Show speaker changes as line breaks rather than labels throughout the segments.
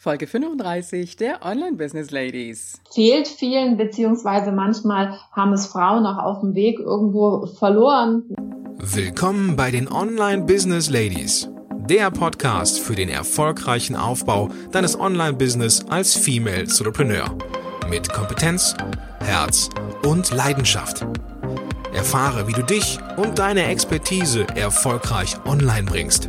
Folge 35 der Online Business Ladies.
Fehlt vielen, beziehungsweise manchmal haben es Frauen auch auf dem Weg irgendwo verloren.
Willkommen bei den Online Business Ladies. Der Podcast für den erfolgreichen Aufbau deines Online-Business als Female Entrepreneur. Mit Kompetenz, Herz und Leidenschaft. Erfahre, wie du dich und deine Expertise erfolgreich online bringst.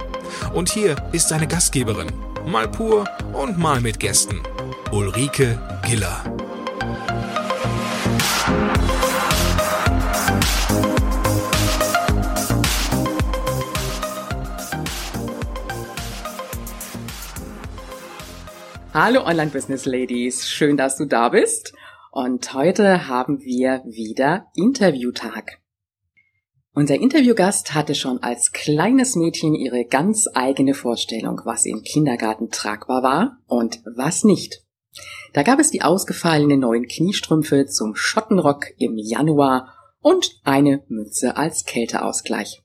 Und hier ist deine Gastgeberin, mal pur und mal mit Gästen. Ulrike Giller.
Hallo Online Business Ladies, schön, dass du da bist. Und heute haben wir wieder Interviewtag. Unser Interviewgast hatte schon als kleines Mädchen ihre ganz eigene Vorstellung, was im Kindergarten tragbar war und was nicht. Da gab es die ausgefallenen neuen Kniestrümpfe zum Schottenrock im Januar und eine Mütze als Kälteausgleich.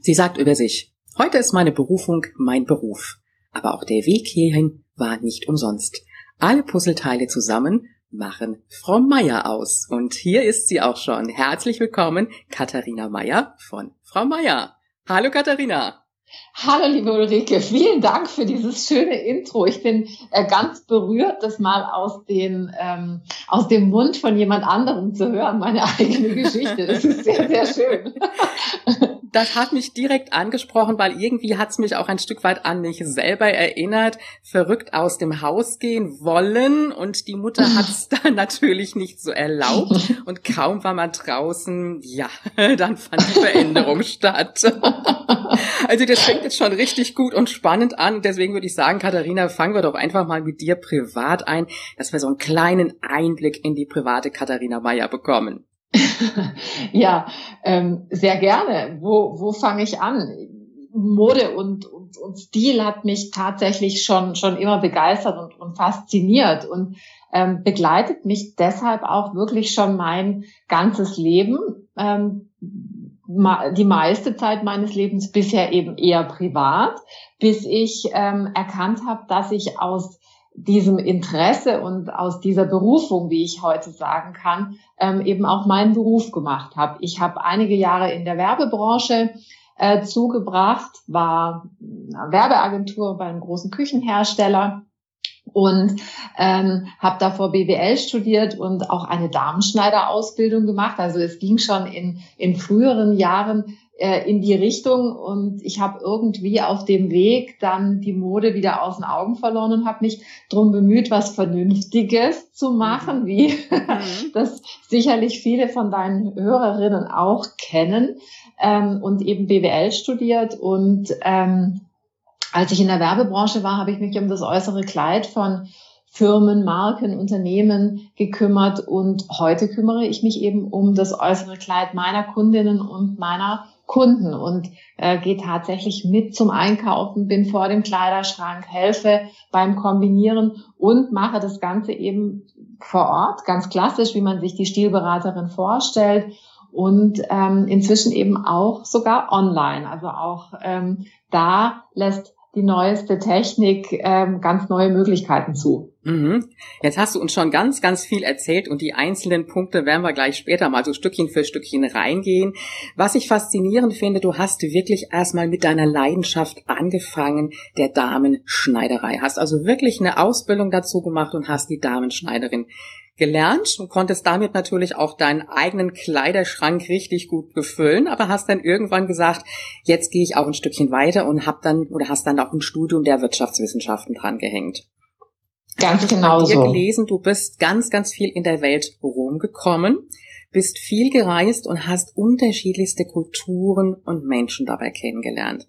Sie sagt über sich, heute ist meine Berufung mein Beruf. Aber auch der Weg hierhin war nicht umsonst. Alle Puzzleteile zusammen machen Frau Meier aus. Und hier ist sie auch schon. Herzlich willkommen, Katharina Meier von Frau Meier. Hallo Katharina.
Hallo liebe Ulrike, vielen Dank für dieses schöne Intro. Ich bin äh, ganz berührt, das mal aus, den, ähm, aus dem Mund von jemand anderem zu hören, meine eigene Geschichte. Das ist sehr, sehr schön.
das hat mich direkt angesprochen, weil irgendwie hat es mich auch ein Stück weit an mich selber erinnert. Verrückt aus dem Haus gehen wollen und die Mutter hat es dann natürlich nicht so erlaubt und kaum war man draußen, ja, dann fand die Veränderung statt. Also das fängt jetzt schon richtig gut und spannend an. Deswegen würde ich sagen, Katharina, fangen wir doch einfach mal mit dir privat ein, dass wir so einen kleinen Einblick in die private Katharina Meyer bekommen.
ja, ähm, sehr gerne. Wo, wo fange ich an? Mode und, und, und Stil hat mich tatsächlich schon, schon immer begeistert und, und fasziniert und ähm, begleitet mich deshalb auch wirklich schon mein ganzes Leben. Ähm, die meiste Zeit meines Lebens bisher eben eher privat, bis ich ähm, erkannt habe, dass ich aus diesem Interesse und aus dieser Berufung, wie ich heute sagen kann, ähm, eben auch meinen Beruf gemacht habe. Ich habe einige Jahre in der Werbebranche äh, zugebracht, war Werbeagentur bei einem großen Küchenhersteller und ähm, habe davor BWL studiert und auch eine Damenschneiderausbildung gemacht. Also es ging schon in, in früheren Jahren äh, in die Richtung und ich habe irgendwie auf dem Weg dann die Mode wieder aus den Augen verloren und habe mich drum bemüht, was Vernünftiges zu machen, mhm. wie mhm. das sicherlich viele von deinen Hörerinnen auch kennen ähm, und eben BWL studiert und ähm, als ich in der Werbebranche war, habe ich mich um das äußere Kleid von Firmen, Marken, Unternehmen gekümmert und heute kümmere ich mich eben um das äußere Kleid meiner Kundinnen und meiner Kunden und äh, gehe tatsächlich mit zum Einkaufen, bin vor dem Kleiderschrank, helfe beim Kombinieren und mache das Ganze eben vor Ort, ganz klassisch, wie man sich die Stilberaterin vorstellt und ähm, inzwischen eben auch sogar online. Also auch ähm, da lässt die neueste Technik ähm, ganz neue Möglichkeiten zu.
Mhm. Jetzt hast du uns schon ganz, ganz viel erzählt und die einzelnen Punkte werden wir gleich später mal so Stückchen für Stückchen reingehen. Was ich faszinierend finde, du hast wirklich erstmal mit deiner Leidenschaft angefangen, der Damenschneiderei. Hast also wirklich eine Ausbildung dazu gemacht und hast die Damenschneiderin gelernt und konntest damit natürlich auch deinen eigenen Kleiderschrank richtig gut befüllen, aber hast dann irgendwann gesagt, jetzt gehe ich auch ein Stückchen weiter und hab dann oder hast dann auch ein Studium der Wirtschaftswissenschaften dran gehängt.
Ganz genau so. Ich
habe gelesen, du bist ganz, ganz viel in der Welt rumgekommen, bist viel gereist und hast unterschiedlichste Kulturen und Menschen dabei kennengelernt.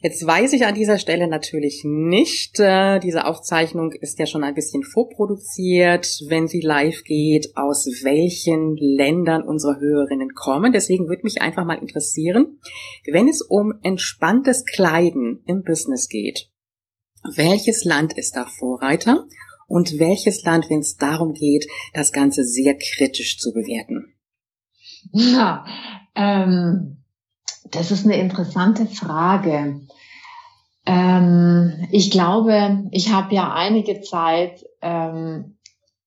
Jetzt weiß ich an dieser Stelle natürlich nicht, äh, diese Aufzeichnung ist ja schon ein bisschen vorproduziert, wenn sie live geht, aus welchen Ländern unsere Hörerinnen kommen. Deswegen würde mich einfach mal interessieren, wenn es um entspanntes Kleiden im Business geht, welches Land ist da Vorreiter und welches Land, wenn es darum geht, das Ganze sehr kritisch zu bewerten?
Ja, ähm, das ist eine interessante Frage. Ähm, ich glaube, ich habe ja einige Zeit ähm,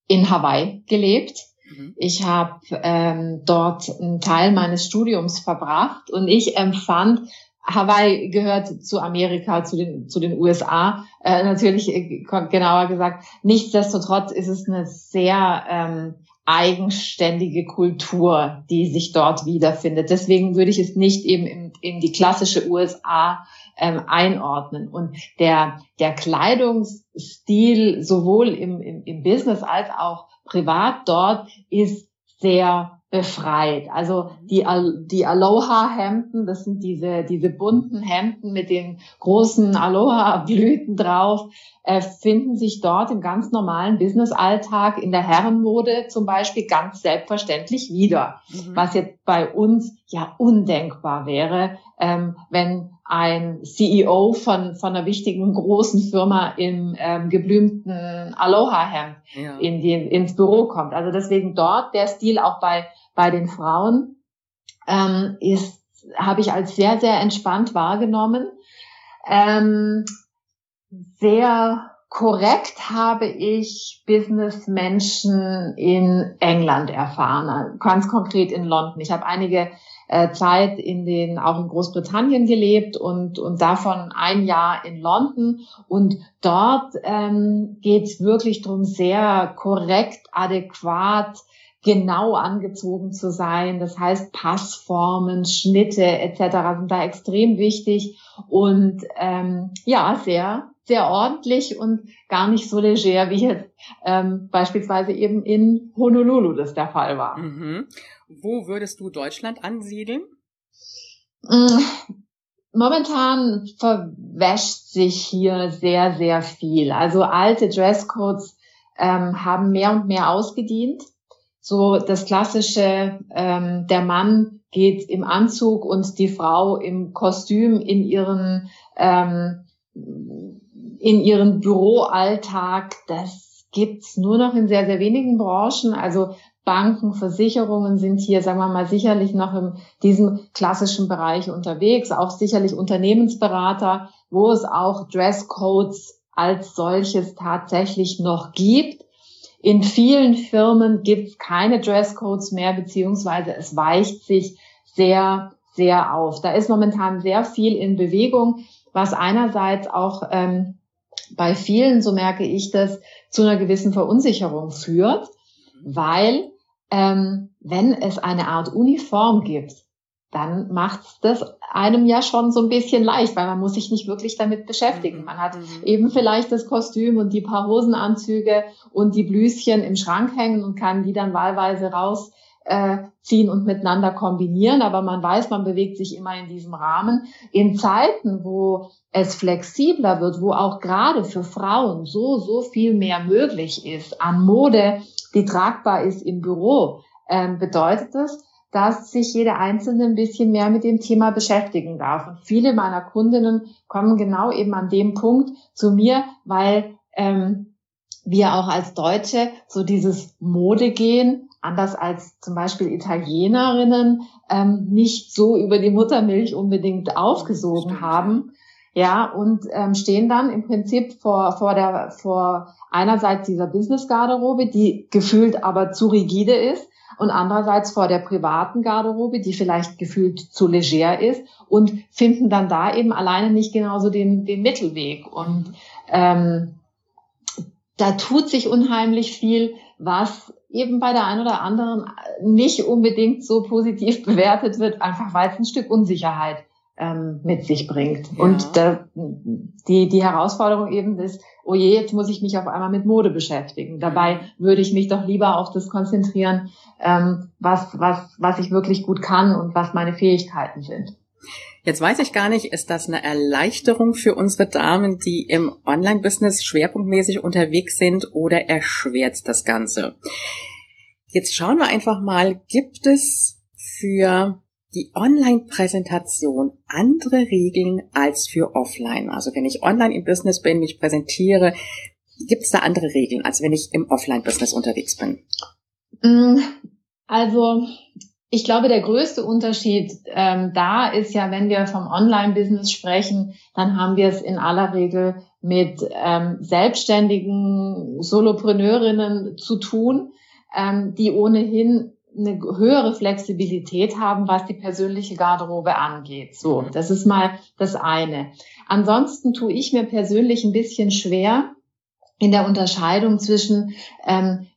in Hawaii gelebt. Mhm. Ich habe ähm, dort einen Teil meines Studiums verbracht und ich empfand, Hawaii gehört zu Amerika, zu den, zu den USA, äh, natürlich äh, genauer gesagt. Nichtsdestotrotz ist es eine sehr ähm, eigenständige Kultur, die sich dort wiederfindet. Deswegen würde ich es nicht eben in, in die klassische USA ähm, einordnen. Und der, der Kleidungsstil sowohl im, im, im Business als auch privat dort ist sehr befreit. Also die, die Aloha-Hemden, das sind diese, diese bunten Hemden mit den großen Aloha-Blüten drauf, äh, finden sich dort im ganz normalen Business-Alltag in der Herrenmode zum Beispiel ganz selbstverständlich wieder. Mhm. Was jetzt bei uns ja undenkbar wäre, ähm, wenn ein CEO von, von einer wichtigen großen Firma im ähm, geblümten Aloha-Hemd ja. in die, ins Büro kommt. Also deswegen dort der Stil auch bei, bei den Frauen ähm, ist, habe ich als sehr, sehr entspannt wahrgenommen. Ähm, sehr korrekt habe ich Businessmenschen in England erfahren, ganz konkret in London. Ich habe einige äh, Zeit in den auch in Großbritannien gelebt und und davon ein Jahr in London und dort ähm, geht wirklich darum, sehr korrekt, adäquat genau angezogen zu sein. Das heißt, Passformen, Schnitte etc. sind da extrem wichtig und ähm, ja, sehr, sehr ordentlich und gar nicht so leger, wie jetzt ähm, beispielsweise eben in Honolulu das der Fall war.
Mhm. Wo würdest du Deutschland ansiedeln?
Mm, momentan verwäscht sich hier sehr, sehr viel. Also alte Dresscodes ähm, haben mehr und mehr ausgedient. So das klassische, ähm, der Mann geht im Anzug und die Frau im Kostüm in ihren ähm, in ihren Büroalltag. Das gibt's nur noch in sehr, sehr wenigen Branchen. Also Banken, Versicherungen sind hier, sagen wir mal, sicherlich noch in diesem klassischen Bereich unterwegs, auch sicherlich Unternehmensberater, wo es auch Dresscodes als solches tatsächlich noch gibt. In vielen Firmen gibt es keine Dresscodes mehr, beziehungsweise es weicht sich sehr, sehr auf. Da ist momentan sehr viel in Bewegung, was einerseits auch ähm, bei vielen, so merke ich das, zu einer gewissen Verunsicherung führt, weil ähm, wenn es eine Art Uniform gibt, dann macht das einem ja schon so ein bisschen leicht, weil man muss sich nicht wirklich damit beschäftigen. Mhm. Man hat mhm. eben vielleicht das Kostüm und die paar Hosenanzüge und die Blüschen im Schrank hängen und kann die dann wahlweise rausziehen äh, und miteinander kombinieren, aber man weiß, man bewegt sich immer in diesem Rahmen. In Zeiten, wo es flexibler wird, wo auch gerade für Frauen so, so viel mehr möglich ist an Mode, die tragbar ist im Büro, ähm, bedeutet es, dass sich jede Einzelne ein bisschen mehr mit dem Thema beschäftigen darf. Und viele meiner Kundinnen kommen genau eben an dem Punkt zu mir, weil ähm, wir auch als Deutsche so dieses Mode gehen, anders als zum Beispiel Italienerinnen, ähm, nicht so über die Muttermilch unbedingt aufgesogen haben. Ja, und ähm, stehen dann im Prinzip vor, vor der, vor einerseits dieser Business-Garderobe, die gefühlt aber zu rigide ist, und andererseits vor der privaten Garderobe, die vielleicht gefühlt zu leger ist und finden dann da eben alleine nicht genauso den, den Mittelweg. Und ähm, da tut sich unheimlich viel, was eben bei der einen oder anderen nicht unbedingt so positiv bewertet wird, einfach weil es ein Stück Unsicherheit ähm, mit sich bringt. Ja. Und da, die, die Herausforderung eben ist, oh je, jetzt muss ich mich auf einmal mit Mode beschäftigen. Dabei würde ich mich doch lieber auf das konzentrieren, ähm, was, was, was ich wirklich gut kann und was meine Fähigkeiten sind.
Jetzt weiß ich gar nicht, ist das eine Erleichterung für unsere Damen, die im Online-Business schwerpunktmäßig unterwegs sind oder erschwert das Ganze? Jetzt schauen wir einfach mal, gibt es für die Online-Präsentation andere Regeln als für Offline? Also wenn ich online im Business bin, mich präsentiere, gibt es da andere Regeln, als wenn ich im Offline-Business unterwegs bin?
Mm, also ich glaube, der größte Unterschied ähm, da ist ja, wenn wir vom Online-Business sprechen, dann haben wir es in aller Regel mit ähm, selbstständigen Solopreneurinnen zu tun, ähm, die ohnehin eine höhere Flexibilität haben, was die persönliche Garderobe angeht. So, mhm. das ist mal das eine. Ansonsten tue ich mir persönlich ein bisschen schwer in der Unterscheidung zwischen ähm,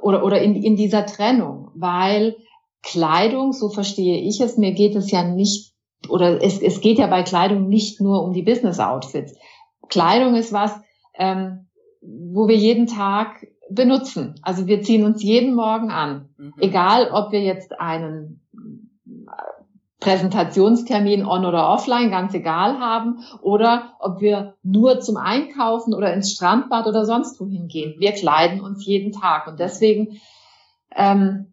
oder oder in, in dieser Trennung, weil Kleidung, so verstehe ich es, mir geht es ja nicht oder es, es geht ja bei Kleidung nicht nur um die Business Outfits. Kleidung ist was, ähm, wo wir jeden Tag benutzen. Also wir ziehen uns jeden Morgen an. Mhm. Egal, ob wir jetzt einen äh, Präsentationstermin on oder offline, ganz egal haben, oder ob wir nur zum Einkaufen oder ins Strandbad oder sonst wohin gehen. Wir kleiden uns jeden Tag. Und deswegen ähm,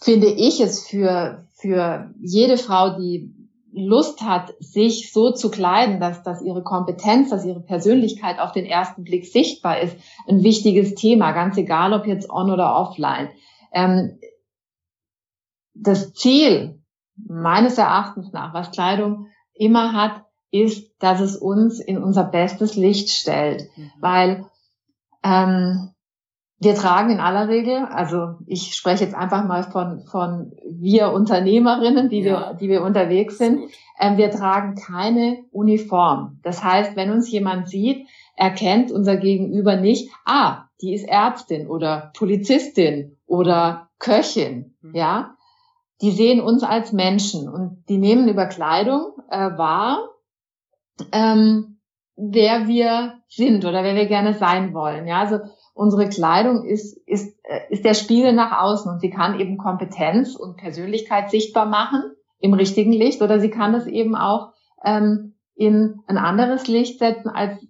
finde ich es für, für jede Frau, die Lust hat, sich so zu kleiden, dass, dass ihre Kompetenz, dass ihre Persönlichkeit auf den ersten Blick sichtbar ist, ein wichtiges Thema, ganz egal ob jetzt on oder offline. Ähm, das Ziel meines Erachtens nach, was Kleidung immer hat, ist, dass es uns in unser bestes Licht stellt, mhm. weil ähm, wir tragen in aller Regel, also ich spreche jetzt einfach mal von, von wir Unternehmerinnen, die, ja. wir, die wir unterwegs sind, äh, wir tragen keine Uniform. Das heißt, wenn uns jemand sieht, erkennt unser Gegenüber nicht, ah, die ist Ärztin oder Polizistin oder Köchin, mhm. ja. Die sehen uns als Menschen und die nehmen über Kleidung äh, wahr, ähm, wer wir sind oder wer wir gerne sein wollen. Ja, also unsere Kleidung ist, ist, äh, ist der Spiegel nach außen und sie kann eben Kompetenz und Persönlichkeit sichtbar machen im richtigen Licht oder sie kann es eben auch ähm, in ein anderes Licht setzen als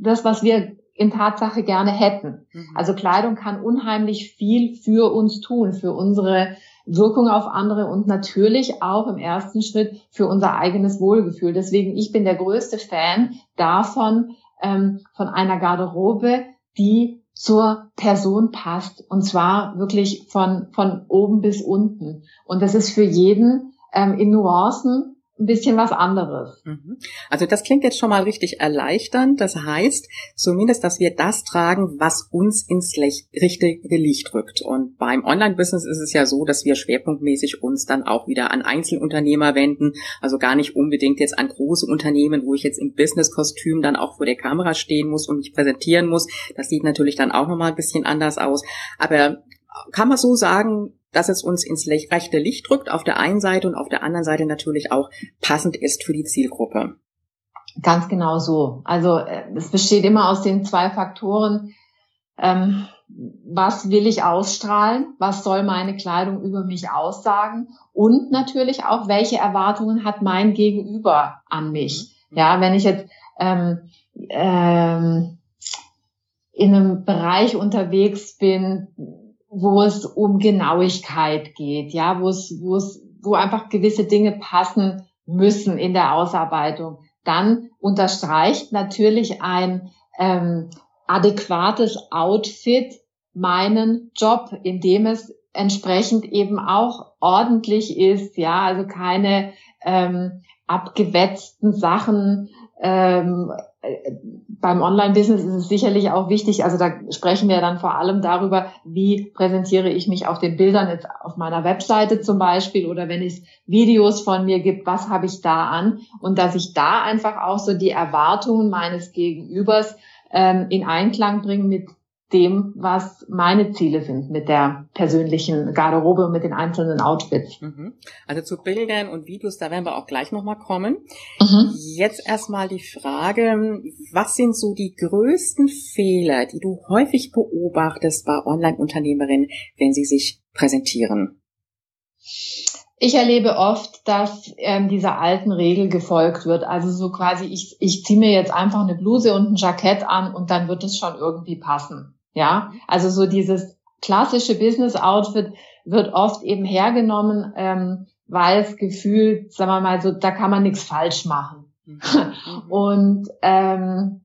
das, was wir in Tatsache gerne hätten. Mhm. Also Kleidung kann unheimlich viel für uns tun, für unsere Wirkung auf andere und natürlich auch im ersten Schritt für unser eigenes Wohlgefühl. Deswegen, ich bin der größte Fan davon, ähm, von einer Garderobe, die zur Person passt. Und zwar wirklich von, von oben bis unten. Und das ist für jeden ähm, in Nuancen ein bisschen was anderes.
Mhm. Also das klingt jetzt schon mal richtig erleichternd. Das heißt zumindest, dass wir das tragen, was uns ins richtige Licht rückt. Und beim Online-Business ist es ja so, dass wir schwerpunktmäßig uns dann auch wieder an Einzelunternehmer wenden. Also gar nicht unbedingt jetzt an große Unternehmen, wo ich jetzt im Business-Kostüm dann auch vor der Kamera stehen muss und mich präsentieren muss. Das sieht natürlich dann auch nochmal ein bisschen anders aus. Aber kann man so sagen, dass es uns ins rechte Licht drückt auf der einen Seite und auf der anderen Seite natürlich auch passend ist für die Zielgruppe.
Ganz genau so. Also äh, es besteht immer aus den zwei Faktoren. Ähm, was will ich ausstrahlen? Was soll meine Kleidung über mich aussagen? Und natürlich auch, welche Erwartungen hat mein Gegenüber an mich? Ja, wenn ich jetzt ähm, ähm, in einem Bereich unterwegs bin, wo es um Genauigkeit geht, ja, wo es, wo es, wo einfach gewisse Dinge passen müssen in der Ausarbeitung. Dann unterstreicht natürlich ein ähm, adäquates Outfit meinen Job, indem es entsprechend eben auch ordentlich ist, ja, also keine ähm, abgewetzten Sachen, ähm, beim Online-Business ist es sicherlich auch wichtig, also da sprechen wir dann vor allem darüber, wie präsentiere ich mich auf den Bildern jetzt auf meiner Webseite zum Beispiel oder wenn es Videos von mir gibt, was habe ich da an? Und dass ich da einfach auch so die Erwartungen meines Gegenübers ähm, in Einklang bringe mit dem, was meine Ziele sind mit der persönlichen Garderobe und mit den einzelnen Outfits.
Mhm. Also zu Bildern und Videos, da werden wir auch gleich nochmal kommen. Mhm. Jetzt erstmal die Frage, was sind so die größten Fehler, die du häufig beobachtest bei Online-Unternehmerinnen, wenn sie sich präsentieren?
Ich erlebe oft, dass ähm, dieser alten Regel gefolgt wird. Also so quasi, ich, ich ziehe mir jetzt einfach eine Bluse und ein Jackett an und dann wird es schon irgendwie passen. Ja, also so dieses klassische Business-Outfit wird oft eben hergenommen, ähm, weil es gefühlt, sagen wir mal so, da kann man nichts falsch machen. Mhm. Und ähm,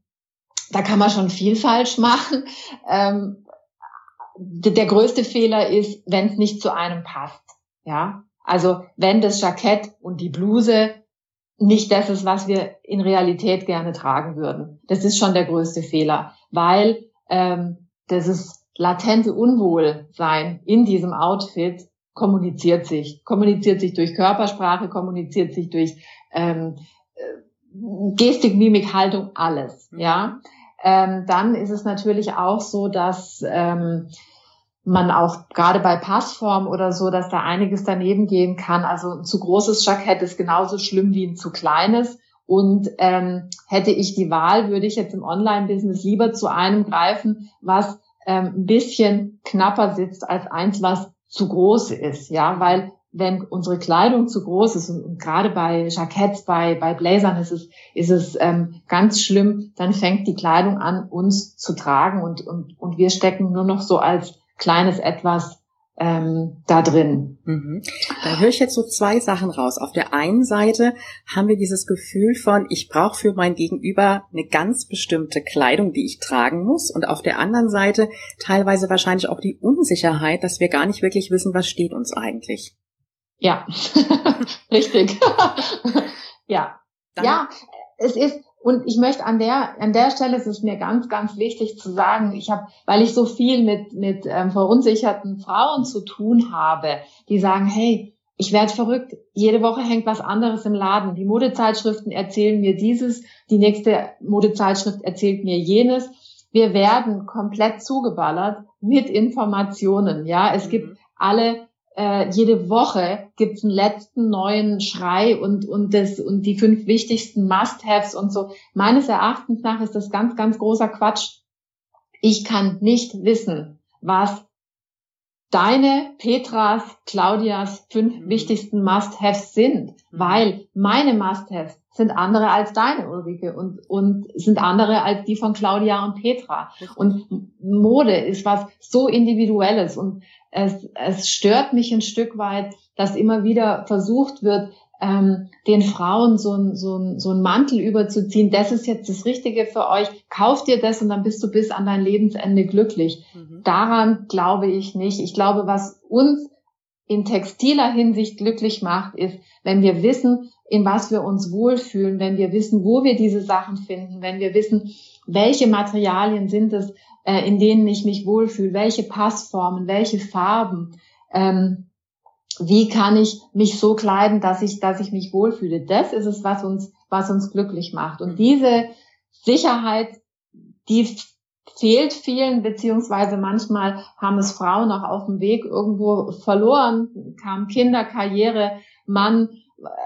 da kann man schon viel falsch machen. Ähm, der größte Fehler ist, wenn es nicht zu einem passt. Ja, also wenn das Jackett und die Bluse nicht das ist, was wir in Realität gerne tragen würden. Das ist schon der größte Fehler, weil ähm, das ist latente Unwohlsein in diesem Outfit kommuniziert sich, kommuniziert sich durch Körpersprache, kommuniziert sich durch ähm, äh, Gestik, Mimik, Haltung, alles. Ja, ähm, dann ist es natürlich auch so, dass ähm, man auch gerade bei Passform oder so, dass da einiges daneben gehen kann. Also ein zu großes Jackett ist genauso schlimm wie ein zu kleines. Und ähm, hätte ich die Wahl, würde ich jetzt im Online-Business lieber zu einem greifen, was ähm, ein bisschen knapper sitzt als eins, was zu groß ist. Ja, weil wenn unsere Kleidung zu groß ist und, und gerade bei Jacketts, bei, bei Blazern ist es, ist es ähm, ganz schlimm, dann fängt die Kleidung an, uns zu tragen und, und, und wir stecken nur noch so als kleines Etwas ähm, da drin.
Mhm. Da höre ich jetzt so zwei Sachen raus. Auf der einen Seite haben wir dieses Gefühl von, ich brauche für mein Gegenüber eine ganz bestimmte Kleidung, die ich tragen muss. Und auf der anderen Seite teilweise wahrscheinlich auch die Unsicherheit, dass wir gar nicht wirklich wissen, was steht uns eigentlich.
Ja, richtig. ja. Dann ja, es ist, und ich möchte an der, an der Stelle ist es mir ganz, ganz wichtig zu sagen, ich habe, weil ich so viel mit, mit ähm, verunsicherten Frauen zu tun habe, die sagen, hey, ich werde verrückt, jede Woche hängt was anderes im Laden. Die Modezeitschriften erzählen mir dieses, die nächste Modezeitschrift erzählt mir jenes. Wir werden komplett zugeballert mit Informationen. Ja, es gibt mhm. alle äh, jede Woche gibt's einen letzten neuen Schrei und, und, das, und die fünf wichtigsten Must-Haves und so. Meines Erachtens nach ist das ganz, ganz großer Quatsch. Ich kann nicht wissen, was deine, Petras, Claudias fünf mhm. wichtigsten Must-Haves sind, mhm. weil meine Must-Haves sind andere als deine, Ulrike, und, und sind andere als die von Claudia und Petra. Und Mode ist was so Individuelles und es, es stört mich ein Stück weit, dass immer wieder versucht wird, ähm, den Frauen so ein, so, ein, so ein Mantel überzuziehen. Das ist jetzt das Richtige für euch. Kauf dir das und dann bist du bis an dein Lebensende glücklich. Mhm. Daran glaube ich nicht. Ich glaube, was uns in textiler Hinsicht glücklich macht, ist, wenn wir wissen, in was wir uns wohlfühlen, wenn wir wissen, wo wir diese Sachen finden, wenn wir wissen, welche Materialien sind es, äh, in denen ich mich wohlfühle, welche Passformen, welche Farben, ähm, wie kann ich mich so kleiden, dass ich, dass ich mich wohlfühle. Das ist es, was uns, was uns glücklich macht. Und diese Sicherheit, die fehlt vielen, beziehungsweise manchmal haben es Frauen auch auf dem Weg irgendwo verloren, kamen Kinder, Karriere, Mann,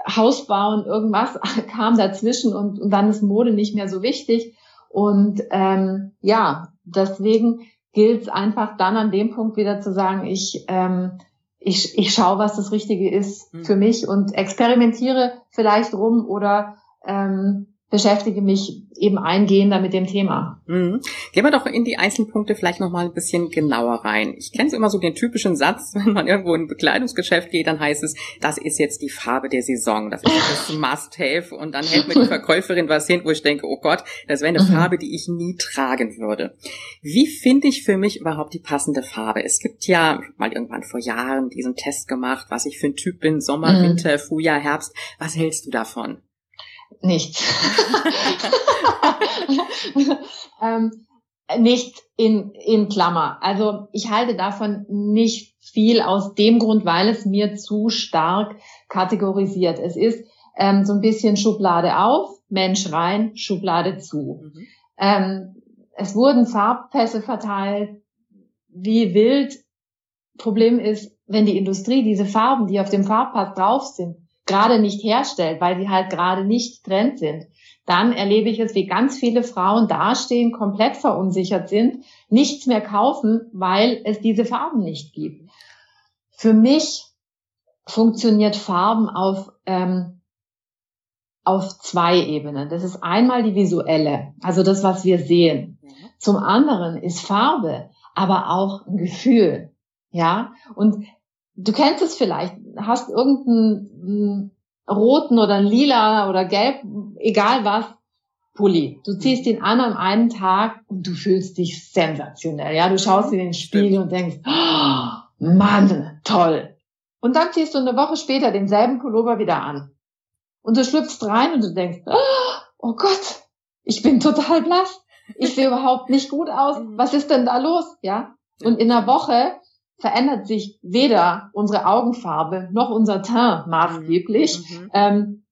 Haus bauen, irgendwas kam dazwischen und, und dann ist Mode nicht mehr so wichtig. Und ähm, ja, deswegen gilt es einfach dann an dem Punkt wieder zu sagen, ich, ähm, ich, ich schaue, was das Richtige ist mhm. für mich und experimentiere vielleicht rum oder ähm, beschäftige mich eben eingehender mit dem Thema.
Mhm. Gehen wir doch in die Einzelpunkte vielleicht noch mal ein bisschen genauer rein. Ich kenne immer so den typischen Satz, wenn man irgendwo in ein Bekleidungsgeschäft geht, dann heißt es, das ist jetzt die Farbe der Saison, das ist das Must-Have und dann hält mir die Verkäuferin was hin, wo ich denke, oh Gott, das wäre eine mhm. Farbe, die ich nie tragen würde. Wie finde ich für mich überhaupt die passende Farbe? Es gibt ja mal irgendwann vor Jahren diesen Test gemacht, was ich für ein Typ bin, Sommer, mhm. Winter, Frühjahr, Herbst. Was hältst du davon?
Nichts. ähm, nicht in, in Klammer. Also ich halte davon nicht viel aus dem Grund, weil es mir zu stark kategorisiert. Es ist ähm, so ein bisschen Schublade auf, Mensch rein, Schublade zu. Mhm. Ähm, es wurden Farbpässe verteilt, wie wild. Problem ist, wenn die Industrie diese Farben, die auf dem Farbpass drauf sind, gerade nicht herstellt, weil sie halt gerade nicht Trend sind, dann erlebe ich es, wie ganz viele Frauen dastehen, komplett verunsichert sind, nichts mehr kaufen, weil es diese Farben nicht gibt. Für mich funktioniert Farben auf, ähm, auf zwei Ebenen. Das ist einmal die visuelle, also das, was wir sehen. Mhm. Zum anderen ist Farbe, aber auch ein Gefühl. Ja, und du kennst es vielleicht, hast irgendeinen roten oder lila oder gelb, egal was, Pulli. Du ziehst ihn an am einen Tag und du fühlst dich sensationell. Ja, du schaust in den Spiegel Stimmt. und denkst, oh, Mann, toll. Und dann ziehst du eine Woche später denselben Pullover wieder an. Und du schlüpfst rein und du denkst, oh Gott, ich bin total blass. Ich sehe überhaupt nicht gut aus. Mhm. Was ist denn da los? Ja. Und in einer Woche verändert sich weder unsere Augenfarbe noch unser Teint maßgeblich. Mhm. mhm. Ähm,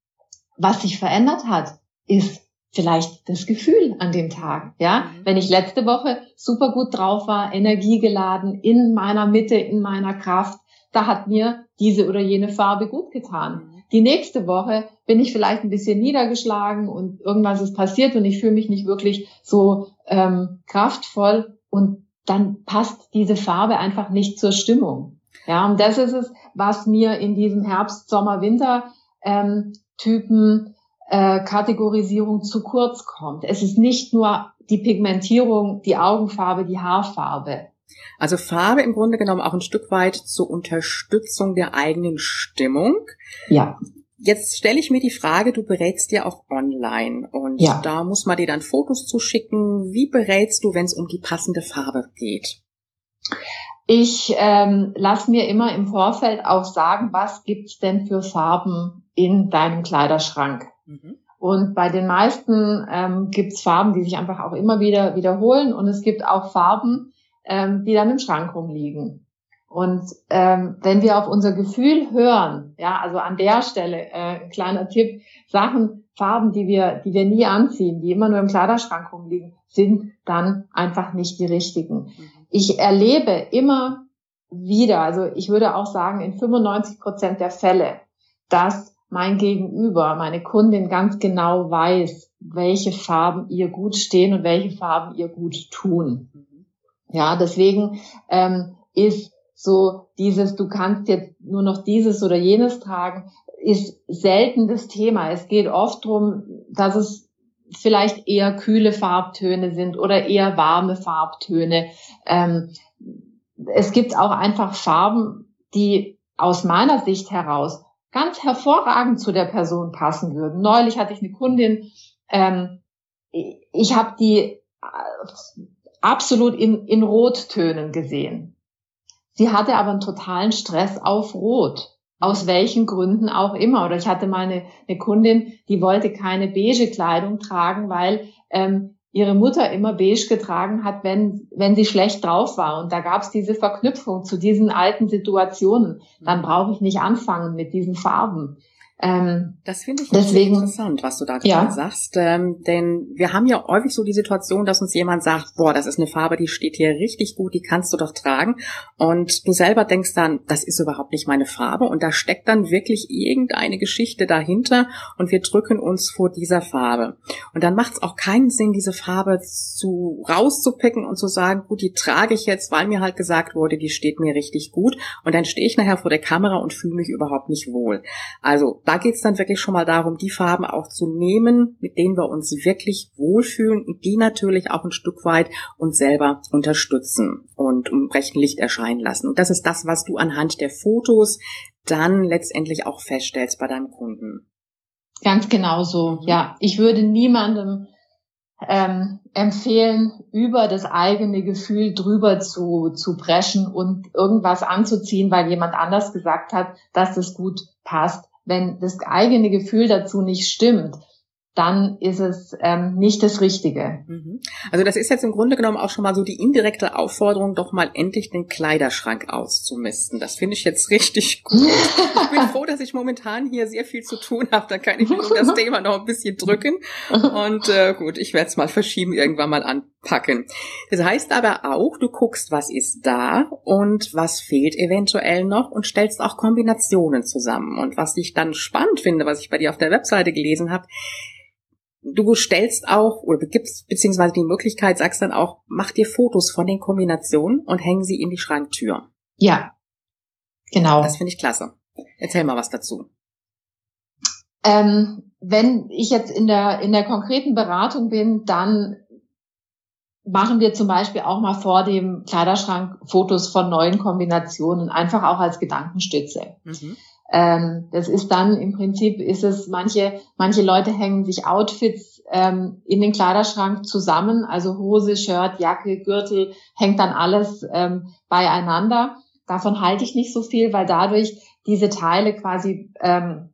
was sich verändert hat, ist vielleicht das Gefühl an dem Tag. Ja, mhm. wenn ich letzte Woche super gut drauf war, energiegeladen, in meiner Mitte, in meiner Kraft, da hat mir diese oder jene Farbe gut getan. Mhm. Die nächste Woche bin ich vielleicht ein bisschen niedergeschlagen und irgendwas ist passiert und ich fühle mich nicht wirklich so ähm, kraftvoll und dann passt diese Farbe einfach nicht zur Stimmung. Ja, und das ist es, was mir in diesem Herbst, Sommer, Winter ähm, Typen äh, Kategorisierung zu kurz kommt. Es ist nicht nur die Pigmentierung, die Augenfarbe, die Haarfarbe.
Also Farbe im Grunde genommen auch ein Stück weit zur Unterstützung der eigenen Stimmung.
Ja.
Jetzt stelle ich mir die Frage, du berätst ja auch online und ja. da muss man dir dann Fotos zuschicken. Wie berätst du, wenn es um die passende Farbe geht?
Ich ähm, lass mir immer im Vorfeld auch sagen, was gibt's denn für Farben in deinem Kleiderschrank? Mhm. Und bei den meisten ähm, gibt's Farben, die sich einfach auch immer wieder wiederholen und es gibt auch Farben, ähm, die dann im Schrank rumliegen. Und ähm, wenn wir auf unser Gefühl hören, ja, also an der Stelle äh, ein kleiner Tipp, Sachen, Farben, die wir, die wir nie anziehen, die immer nur im Kleiderschrank rumliegen, sind dann einfach nicht die richtigen. Mhm. Ich erlebe immer wieder, also ich würde auch sagen, in 95 Prozent der Fälle, dass mein Gegenüber, meine Kundin ganz genau weiß, welche Farben ihr gut stehen und welche Farben ihr gut tun. Mhm. Ja, deswegen ähm, ist so dieses, du kannst jetzt nur noch dieses oder jenes tragen, ist selten das Thema. Es geht oft darum, dass es vielleicht eher kühle Farbtöne sind oder eher warme Farbtöne. Ähm, es gibt auch einfach Farben, die aus meiner Sicht heraus ganz hervorragend zu der Person passen würden. Neulich hatte ich eine Kundin, ähm, ich habe die äh, absolut in, in Rottönen gesehen. Sie hatte aber einen totalen Stress auf Rot. Aus welchen Gründen auch immer. Oder ich hatte mal eine, eine Kundin, die wollte keine beige Kleidung tragen, weil ähm, ihre Mutter immer beige getragen hat, wenn, wenn sie schlecht drauf war. Und da gab es diese Verknüpfung zu diesen alten Situationen. Dann brauche ich nicht anfangen mit diesen Farben.
Ähm, das finde ich deswegen, interessant, was du da gerade ja. sagst, ähm, denn wir haben ja häufig so die Situation, dass uns jemand sagt, boah, das ist eine Farbe, die steht hier richtig gut, die kannst du doch tragen und du selber denkst dann, das ist überhaupt nicht meine Farbe und da steckt dann wirklich irgendeine Geschichte dahinter und wir drücken uns vor dieser Farbe und dann macht es auch keinen Sinn, diese Farbe zu rauszupicken und zu sagen, gut, die trage ich jetzt, weil mir halt gesagt wurde, die steht mir richtig gut und dann stehe ich nachher vor der Kamera und fühle mich überhaupt nicht wohl. Also da geht es dann wirklich schon mal darum, die Farben auch zu nehmen, mit denen wir uns wirklich wohlfühlen und die natürlich auch ein Stück weit uns selber unterstützen und im rechten Licht erscheinen lassen. Und das ist das, was du anhand der Fotos dann letztendlich auch feststellst bei deinem Kunden.
Ganz genau so, ja. Ich würde niemandem ähm, empfehlen, über das eigene Gefühl drüber zu, zu preschen und irgendwas anzuziehen, weil jemand anders gesagt hat, dass das gut passt wenn das eigene Gefühl dazu nicht stimmt, dann ist es ähm, nicht das Richtige.
Mhm. Also das ist jetzt im Grunde genommen auch schon mal so die indirekte Aufforderung, doch mal endlich den Kleiderschrank auszumisten. Das finde ich jetzt richtig gut. Ich bin froh, dass ich momentan hier sehr viel zu tun habe. Da kann ich das Thema noch ein bisschen drücken. Und äh, gut, ich werde es mal verschieben, irgendwann mal anpacken. Das heißt aber auch, du guckst, was ist da und was fehlt eventuell noch und stellst auch Kombinationen zusammen. Und was ich dann spannend finde, was ich bei dir auf der Webseite gelesen habe, du stellst auch oder gibst beziehungsweise die Möglichkeit, sagst dann auch, mach dir Fotos von den Kombinationen und häng sie in die Schranktür.
Ja, genau.
Das finde ich klasse. Erzähl mal was dazu.
Ähm, wenn ich jetzt in der in der konkreten Beratung bin, dann machen wir zum Beispiel auch mal vor dem Kleiderschrank Fotos von neuen Kombinationen, einfach auch als Gedankenstütze. Mhm. Ähm, das ist dann im Prinzip ist es manche manche Leute hängen sich Outfits ähm, in den Kleiderschrank zusammen, also Hose, Shirt, Jacke, Gürtel, hängt dann alles ähm, beieinander. Davon halte ich nicht so viel, weil dadurch diese Teile quasi ähm,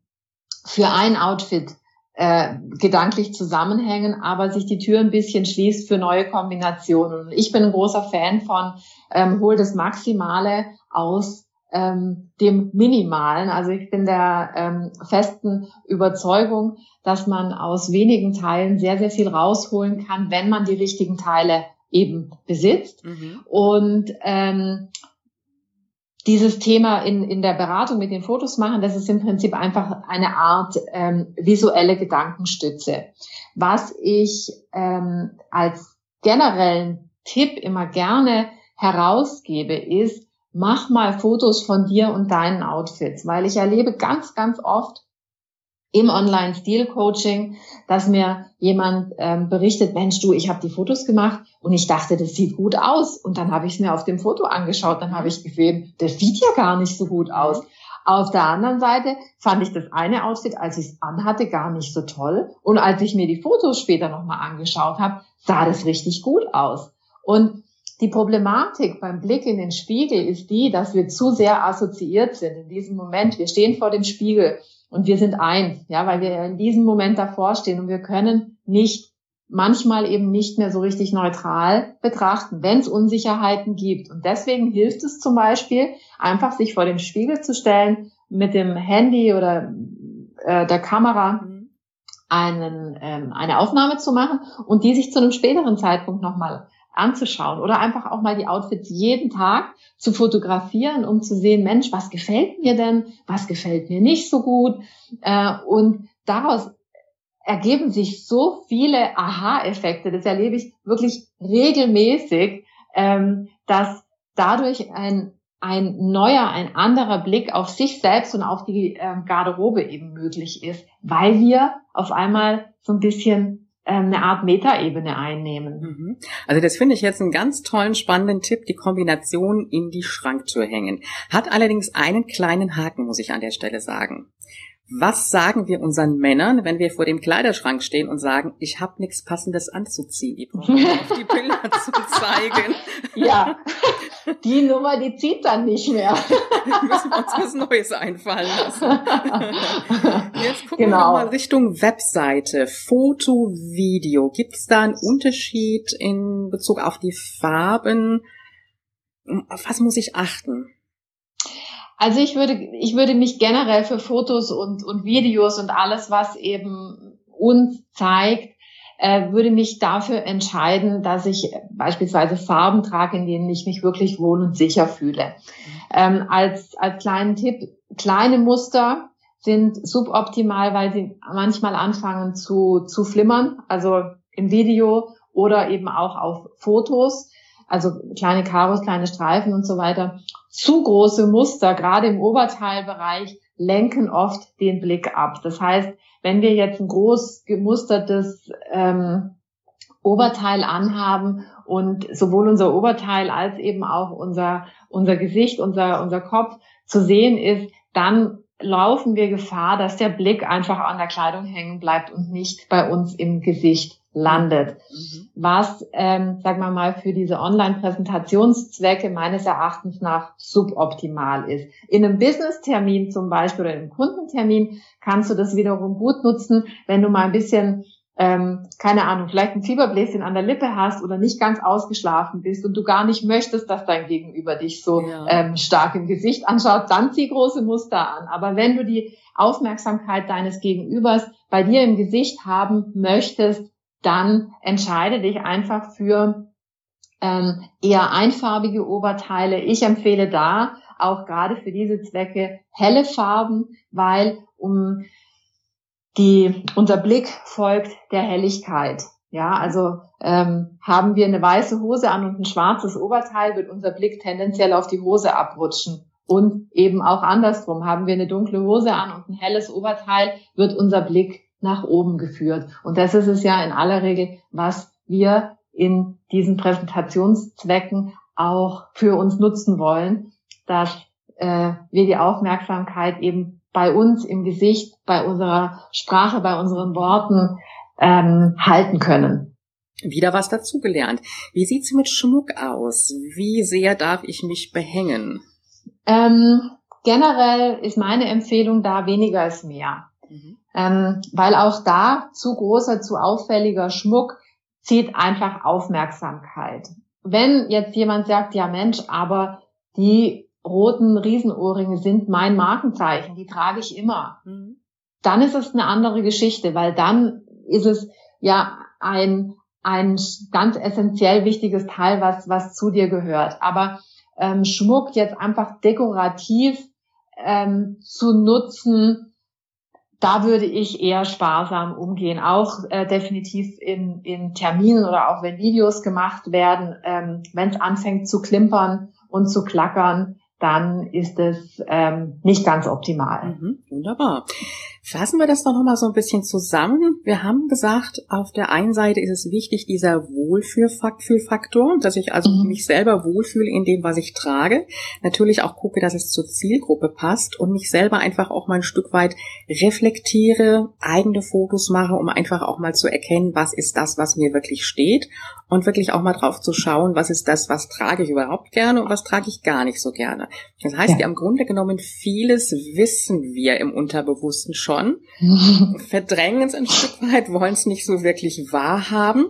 für ein Outfit äh, gedanklich zusammenhängen, aber sich die Tür ein bisschen schließt für neue Kombinationen. Ich bin ein großer Fan von ähm, hol das Maximale aus ähm, dem Minimalen. Also ich bin der ähm, festen Überzeugung, dass man aus wenigen Teilen sehr, sehr viel rausholen kann, wenn man die richtigen Teile eben besitzt. Mhm. Und ähm, dieses Thema in, in der Beratung mit den Fotos machen, das ist im Prinzip einfach eine Art ähm, visuelle Gedankenstütze. Was ich ähm, als generellen Tipp immer gerne herausgebe, ist, mach mal Fotos von dir und deinen Outfits, weil ich erlebe ganz, ganz oft, im Online-Stil-Coaching, dass mir jemand ähm, berichtet, Mensch, du, ich habe die Fotos gemacht und ich dachte, das sieht gut aus. Und dann habe ich es mir auf dem Foto angeschaut, dann habe ich gesehen, das sieht ja gar nicht so gut aus. Auf der anderen Seite fand ich das eine Outfit, als ich es anhatte, gar nicht so toll. Und als ich mir die Fotos später nochmal angeschaut habe, sah das richtig gut aus. Und die Problematik beim Blick in den Spiegel ist die, dass wir zu sehr assoziiert sind in diesem Moment. Wir stehen vor dem Spiegel und wir sind eins, ja, weil wir in diesem Moment davor stehen und wir können nicht manchmal eben nicht mehr so richtig neutral betrachten, wenn es Unsicherheiten gibt. Und deswegen hilft es zum Beispiel, einfach sich vor dem Spiegel zu stellen, mit dem Handy oder äh, der Kamera mhm. einen, ähm, eine Aufnahme zu machen und die sich zu einem späteren Zeitpunkt nochmal anzuschauen oder einfach auch mal die Outfits jeden Tag zu fotografieren, um zu sehen, Mensch, was gefällt mir denn, was gefällt mir nicht so gut. Äh, und daraus ergeben sich so viele Aha-Effekte, das erlebe ich wirklich regelmäßig, ähm, dass dadurch ein, ein neuer, ein anderer Blick auf sich selbst und auf die ähm, Garderobe eben möglich ist, weil wir auf einmal so ein bisschen eine Art Metaebene einnehmen.
Mhm. Also das finde ich jetzt einen ganz tollen, spannenden Tipp, die Kombination in die Schranktür hängen. Hat allerdings einen kleinen Haken, muss ich an der Stelle sagen. Was sagen wir unseren Männern, wenn wir vor dem Kleiderschrank stehen und sagen, ich habe nichts Passendes anzuziehen? Die brauchen auf die Bilder zu zeigen.
Ja, die Nummer, die zieht dann nicht mehr.
Wir müssen uns was Neues einfallen lassen. Jetzt gucken genau. wir mal Richtung Webseite. Foto, Video. Gibt es da einen Unterschied in Bezug auf die Farben? Auf was muss ich achten?
Also ich würde, ich würde mich generell für Fotos und, und Videos und alles, was eben uns zeigt, äh, würde mich dafür entscheiden, dass ich beispielsweise Farben trage, in denen ich mich wirklich wohl und sicher fühle. Ähm, als, als kleinen Tipp, kleine Muster sind suboptimal, weil sie manchmal anfangen zu, zu flimmern, also im Video oder eben auch auf Fotos also kleine Karos, kleine Streifen und so weiter. Zu große Muster, gerade im Oberteilbereich, lenken oft den Blick ab. Das heißt, wenn wir jetzt ein groß gemustertes ähm, Oberteil anhaben und sowohl unser Oberteil als eben auch unser, unser Gesicht, unser, unser Kopf zu sehen ist, dann laufen wir Gefahr, dass der Blick einfach an der Kleidung hängen bleibt und nicht bei uns im Gesicht landet. Mhm. Was, ähm, sagen wir mal, für diese Online-Präsentationszwecke meines Erachtens nach suboptimal ist. In einem Business-Termin zum Beispiel oder in einem Kundentermin kannst du das wiederum gut nutzen, wenn du mal ein bisschen ähm, keine Ahnung, vielleicht ein Fieberbläschen an der Lippe hast oder nicht ganz ausgeschlafen bist und du gar nicht möchtest, dass dein Gegenüber dich so ja. ähm, stark im Gesicht anschaut, dann zieh große Muster an. Aber wenn du die Aufmerksamkeit deines Gegenübers bei dir im Gesicht haben möchtest, dann entscheide dich einfach für ähm, eher einfarbige Oberteile. Ich empfehle da auch gerade für diese Zwecke helle Farben, weil um die, unser Blick folgt der Helligkeit. Ja, also ähm, haben wir eine weiße Hose an und ein schwarzes Oberteil, wird unser Blick tendenziell auf die Hose abrutschen. Und eben auch andersrum, haben wir eine dunkle Hose an und ein helles Oberteil, wird unser Blick nach oben geführt. Und das ist es ja in aller Regel, was wir in diesen Präsentationszwecken auch für uns nutzen wollen, dass äh, wir die Aufmerksamkeit eben bei uns im Gesicht, bei unserer Sprache, bei unseren Worten ähm, halten können.
Wieder was dazugelernt. Wie sieht's mit Schmuck aus? Wie sehr darf ich mich behängen?
Ähm, generell ist meine Empfehlung da weniger ist mehr. Mhm. Ähm, weil auch da zu großer, zu auffälliger Schmuck zieht einfach Aufmerksamkeit. Wenn jetzt jemand sagt, ja Mensch, aber die roten Riesenohrringe sind mein Markenzeichen, die trage ich immer, mhm. dann ist es eine andere Geschichte, weil dann ist es ja ein, ein ganz essentiell wichtiges Teil, was, was zu dir gehört. Aber ähm, Schmuck jetzt einfach dekorativ ähm, zu nutzen, da würde ich eher sparsam umgehen. Auch äh, definitiv in, in Terminen oder auch wenn Videos gemacht werden, ähm, wenn es anfängt zu klimpern und zu klackern, dann ist es ähm, nicht ganz optimal.
Mhm, wunderbar. Fassen wir das doch nochmal so ein bisschen zusammen. Wir haben gesagt, auf der einen Seite ist es wichtig, dieser Wohlfühlfaktor, dass ich also mhm. mich selber wohlfühle in dem, was ich trage. Natürlich auch gucke, dass es zur Zielgruppe passt und mich selber einfach auch mal ein Stück weit reflektiere, eigene Fotos mache, um einfach auch mal zu erkennen, was ist das, was mir wirklich steht und wirklich auch mal drauf zu schauen, was ist das, was trage ich überhaupt gerne und was trage ich gar nicht so gerne. Das heißt ja, im Grunde genommen, vieles wissen wir im Unterbewussten schon schon, verdrängen es ein Stück weit, wollen es nicht so wirklich wahrhaben.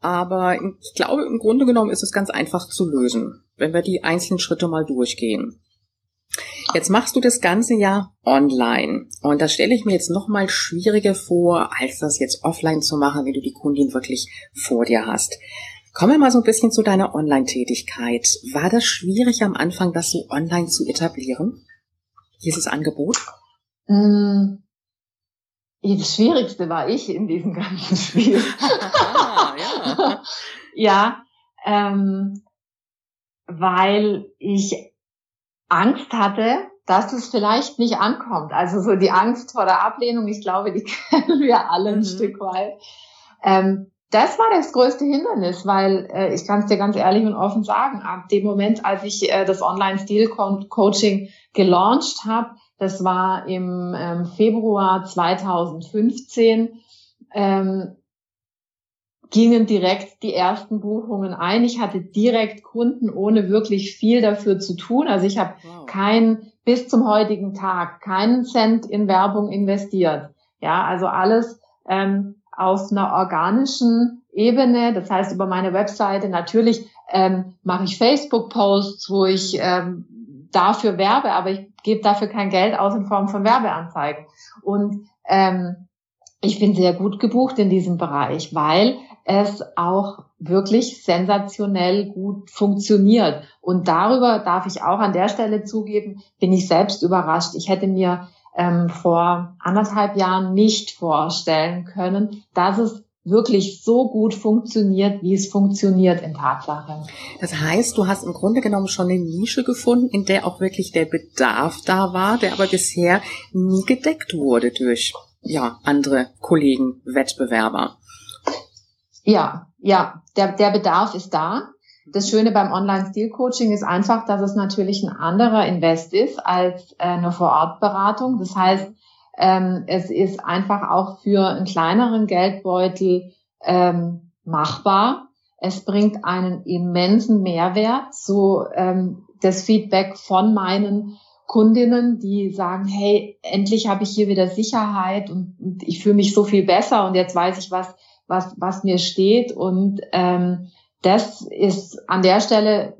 Aber ich glaube, im Grunde genommen ist es ganz einfach zu lösen, wenn wir die einzelnen Schritte mal durchgehen. Jetzt machst du das ganze ja online. Und das stelle ich mir jetzt noch mal schwieriger vor, als das jetzt offline zu machen, wenn du die Kundin wirklich vor dir hast. Kommen wir mal so ein bisschen zu deiner Online-Tätigkeit. War das schwierig am Anfang, das so online zu etablieren? Dieses Angebot?
Mm, das Schwierigste war ich in diesem ganzen Spiel. ja, ja ähm, weil ich Angst hatte, dass es vielleicht nicht ankommt. Also so die Angst vor der Ablehnung, ich glaube, die kennen wir alle ein mhm. Stück weit. Ähm, das war das größte Hindernis, weil äh, ich kann es dir ganz ehrlich und offen sagen, ab dem Moment, als ich äh, das Online-Stil-Coaching gelauncht habe, das war im ähm, Februar 2015. Ähm, gingen direkt die ersten Buchungen ein. Ich hatte direkt Kunden, ohne wirklich viel dafür zu tun. Also ich habe wow. kein bis zum heutigen Tag keinen Cent in Werbung investiert. Ja, also alles ähm, aus einer organischen Ebene. Das heißt über meine Webseite. Natürlich ähm, mache ich Facebook-Posts, wo ich ähm, dafür werbe, aber ich gebe dafür kein Geld aus in Form von Werbeanzeigen. Und ähm, ich bin sehr gut gebucht in diesem Bereich, weil es auch wirklich sensationell gut funktioniert. Und darüber darf ich auch an der Stelle zugeben, bin ich selbst überrascht. Ich hätte mir ähm, vor anderthalb Jahren nicht vorstellen können, dass es wirklich so gut funktioniert, wie es funktioniert in Tatsache.
Das heißt, du hast im Grunde genommen schon eine Nische gefunden, in der auch wirklich der Bedarf da war, der aber bisher nie gedeckt wurde durch ja, andere Kollegen, Wettbewerber.
Ja, ja, der, der Bedarf ist da. Das Schöne beim Online-Stil-Coaching ist einfach, dass es natürlich ein anderer Invest ist als äh, eine Vor-Ort-Beratung. Das heißt, ähm, es ist einfach auch für einen kleineren Geldbeutel ähm, machbar. Es bringt einen immensen Mehrwert. So ähm, das Feedback von meinen Kundinnen, die sagen, hey, endlich habe ich hier wieder Sicherheit und, und ich fühle mich so viel besser und jetzt weiß ich, was, was, was mir steht. Und ähm, das ist an der Stelle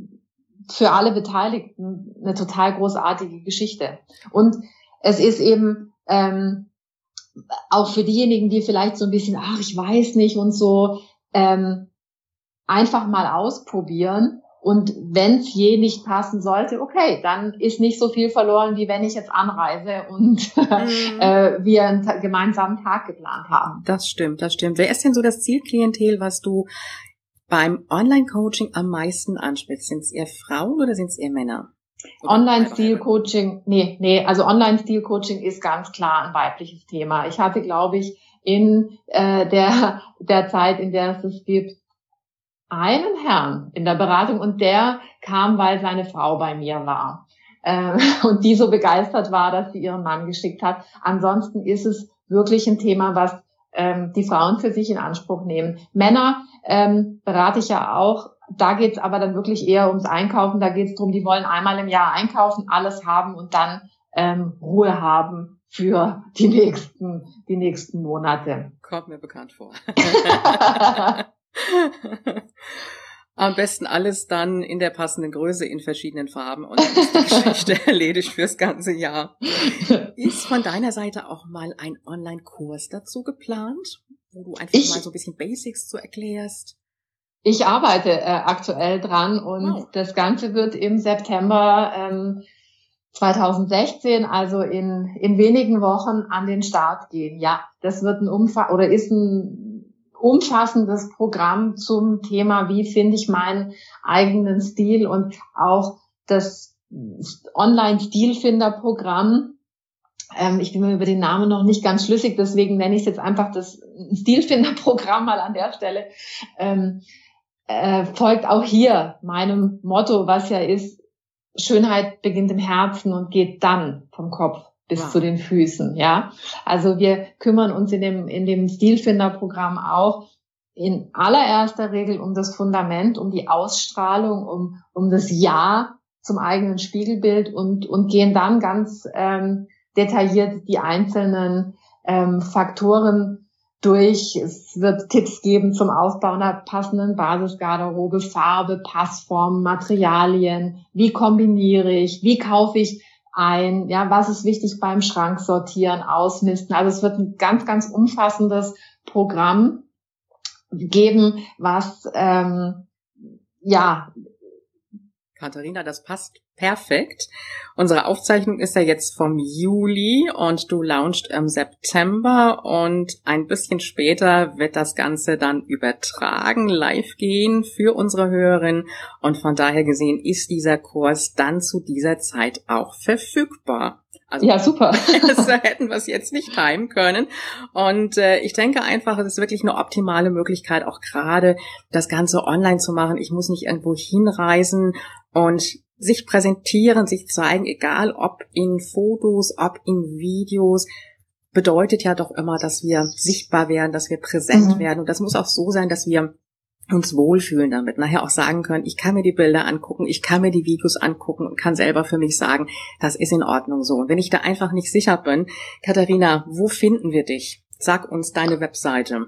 für alle Beteiligten eine total großartige Geschichte. Und es ist eben ähm, auch für diejenigen, die vielleicht so ein bisschen, ach, ich weiß nicht und so, ähm, einfach mal ausprobieren. Und wenn es je nicht passen sollte, okay, dann ist nicht so viel verloren, wie wenn ich jetzt anreise und mhm. äh, wir einen gemeinsamen Tag geplant haben.
Das stimmt, das stimmt. Wer ist denn so das Zielklientel, was du beim Online-Coaching am meisten ansprichst? Sind es eher Frauen oder sind es eher Männer?
Online-Stil-Coaching, nee, nee, also Online-Stil-Coaching ist ganz klar ein weibliches Thema. Ich hatte, glaube ich, in äh, der, der Zeit, in der es es gibt, einen Herrn in der Beratung und der kam, weil seine Frau bei mir war. Äh, und die so begeistert war, dass sie ihren Mann geschickt hat. Ansonsten ist es wirklich ein Thema, was ähm, die Frauen für sich in Anspruch nehmen. Männer ähm, berate ich ja auch. Da geht's aber dann wirklich eher ums Einkaufen. Da geht's drum, die wollen einmal im Jahr einkaufen, alles haben und dann ähm, Ruhe haben für die nächsten, die nächsten Monate.
Kommt mir bekannt vor. Am besten alles dann in der passenden Größe in verschiedenen Farben und dann ist die Geschichte erledigt fürs ganze Jahr. Ist von deiner Seite auch mal ein Online-Kurs dazu geplant, wo du einfach ich, mal so ein bisschen Basics zu erklärst?
Ich arbeite äh, aktuell dran und wow. das Ganze wird im September ähm, 2016, also in, in wenigen Wochen, an den Start gehen. Ja, das wird ein Umfang oder ist ein umfassendes Programm zum Thema, wie finde ich meinen eigenen Stil und auch das Online-Stilfinder-Programm. Ähm, ich bin mir über den Namen noch nicht ganz schlüssig, deswegen nenne ich es jetzt einfach das Stilfinder-Programm mal an der Stelle. Ähm, äh, folgt auch hier meinem Motto, was ja ist, Schönheit beginnt im Herzen und geht dann vom Kopf bis ja. zu den Füßen, ja. Also wir kümmern uns in dem, in dem Stilfinder-Programm auch in allererster Regel um das Fundament, um die Ausstrahlung, um, um das Ja zum eigenen Spiegelbild und, und gehen dann ganz ähm, detailliert die einzelnen ähm, Faktoren durch. Es wird Tipps geben zum Aufbau einer passenden Basisgarderobe, Farbe, Passform, Materialien. Wie kombiniere ich? Wie kaufe ich ein, ja, was ist wichtig beim Schrank sortieren, ausmisten. Also es wird ein ganz, ganz umfassendes Programm geben, was ähm, ja.
Katharina, das passt perfekt. Unsere Aufzeichnung ist ja jetzt vom Juli und du launchst im September und ein bisschen später wird das Ganze dann übertragen, live gehen für unsere Hörerinnen und von daher gesehen ist dieser Kurs dann zu dieser Zeit auch verfügbar.
Also, ja, super.
so hätten wir es jetzt nicht timen können. Und äh, ich denke einfach, es ist wirklich eine optimale Möglichkeit, auch gerade das Ganze online zu machen. Ich muss nicht irgendwo hinreisen und sich präsentieren, sich zeigen, egal ob in Fotos, ob in Videos, bedeutet ja doch immer, dass wir sichtbar werden, dass wir präsent mhm. werden. Und das muss auch so sein, dass wir uns wohlfühlen damit, nachher auch sagen können, ich kann mir die Bilder angucken, ich kann mir die Videos angucken und kann selber für mich sagen, das ist in Ordnung so. Und wenn ich da einfach nicht sicher bin, Katharina, wo finden wir dich? Sag uns deine Webseite.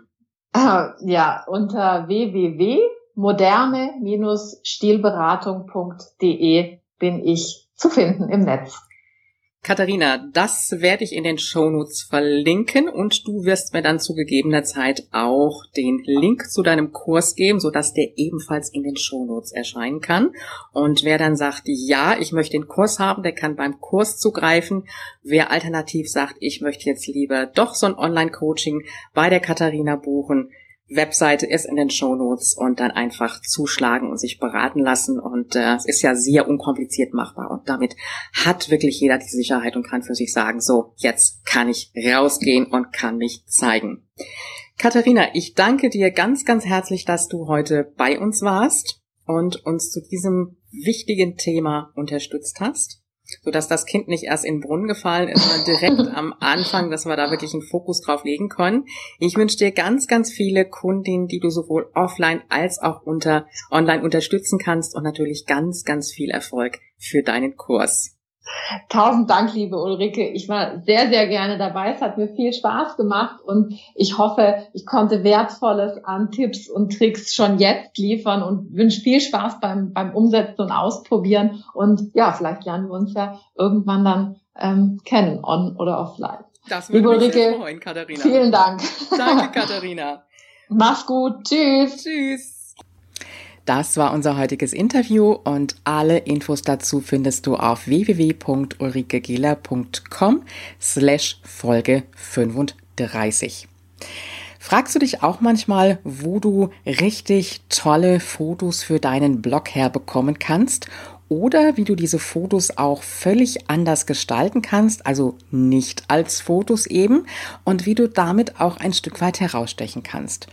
Ah, ja, unter www moderne-stilberatung.de bin ich zu finden im Netz.
Katharina, das werde ich in den Shownotes verlinken und du wirst mir dann zu gegebener Zeit auch den Link zu deinem Kurs geben, sodass der ebenfalls in den Shownotes erscheinen kann. Und wer dann sagt, ja, ich möchte den Kurs haben, der kann beim Kurs zugreifen. Wer alternativ sagt, ich möchte jetzt lieber doch so ein Online-Coaching bei der Katharina buchen, Webseite ist in den Show Notes und dann einfach zuschlagen und sich beraten lassen. Und äh, es ist ja sehr unkompliziert machbar. Und damit hat wirklich jeder die Sicherheit und kann für sich sagen, so, jetzt kann ich rausgehen und kann mich zeigen. Katharina, ich danke dir ganz, ganz herzlich, dass du heute bei uns warst und uns zu diesem wichtigen Thema unterstützt hast so dass das Kind nicht erst in den Brunnen gefallen ist, sondern direkt am Anfang, dass wir da wirklich einen Fokus drauf legen können. Ich wünsche dir ganz, ganz viele Kundinnen, die du sowohl offline als auch unter online unterstützen kannst und natürlich ganz, ganz viel Erfolg für deinen Kurs.
Tausend Dank, liebe Ulrike. Ich war sehr, sehr gerne dabei. Es hat mir viel Spaß gemacht und ich hoffe, ich konnte Wertvolles an Tipps und Tricks schon jetzt liefern und wünsche viel Spaß beim, beim Umsetzen und Ausprobieren. Und ja, vielleicht lernen wir uns ja irgendwann dann ähm, kennen, on oder offline.
Das würde liebe mich Ulrike, freuen, Katharina.
Vielen Dank.
Danke, Katharina.
Mach's gut. Tschüss.
Tschüss. Das war unser heutiges Interview und alle Infos dazu findest du auf www.ulrikegela.com slash Folge 35. Fragst du dich auch manchmal, wo du richtig tolle Fotos für deinen Blog herbekommen kannst oder wie du diese Fotos auch völlig anders gestalten kannst, also nicht als Fotos eben, und wie du damit auch ein Stück weit herausstechen kannst?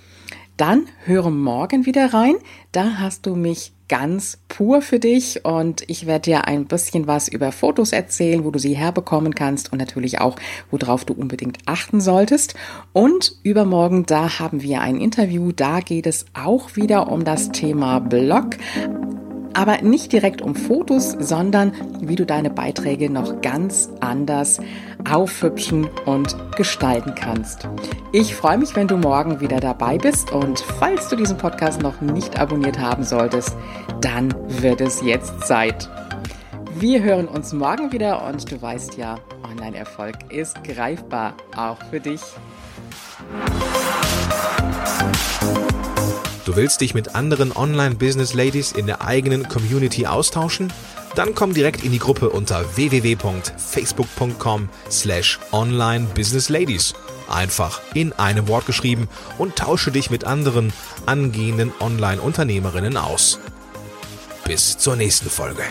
Dann höre morgen wieder rein. Da hast du mich ganz pur für dich und ich werde dir ein bisschen was über Fotos erzählen, wo du sie herbekommen kannst und natürlich auch, worauf du unbedingt achten solltest. Und übermorgen, da haben wir ein Interview, da geht es auch wieder um das Thema Blog aber nicht direkt um Fotos, sondern wie du deine Beiträge noch ganz anders aufhübschen und gestalten kannst. Ich freue mich, wenn du morgen wieder dabei bist und falls du diesen Podcast noch nicht abonniert haben solltest, dann wird es jetzt Zeit. Wir hören uns morgen wieder und du weißt ja, Online-Erfolg ist greifbar, auch für dich.
Du willst dich mit anderen Online-Business-Ladies in der eigenen Community austauschen? Dann komm direkt in die Gruppe unter www.facebook.com slash online-business-ladies. Einfach in einem Wort geschrieben und tausche dich mit anderen angehenden Online-Unternehmerinnen aus. Bis zur nächsten Folge.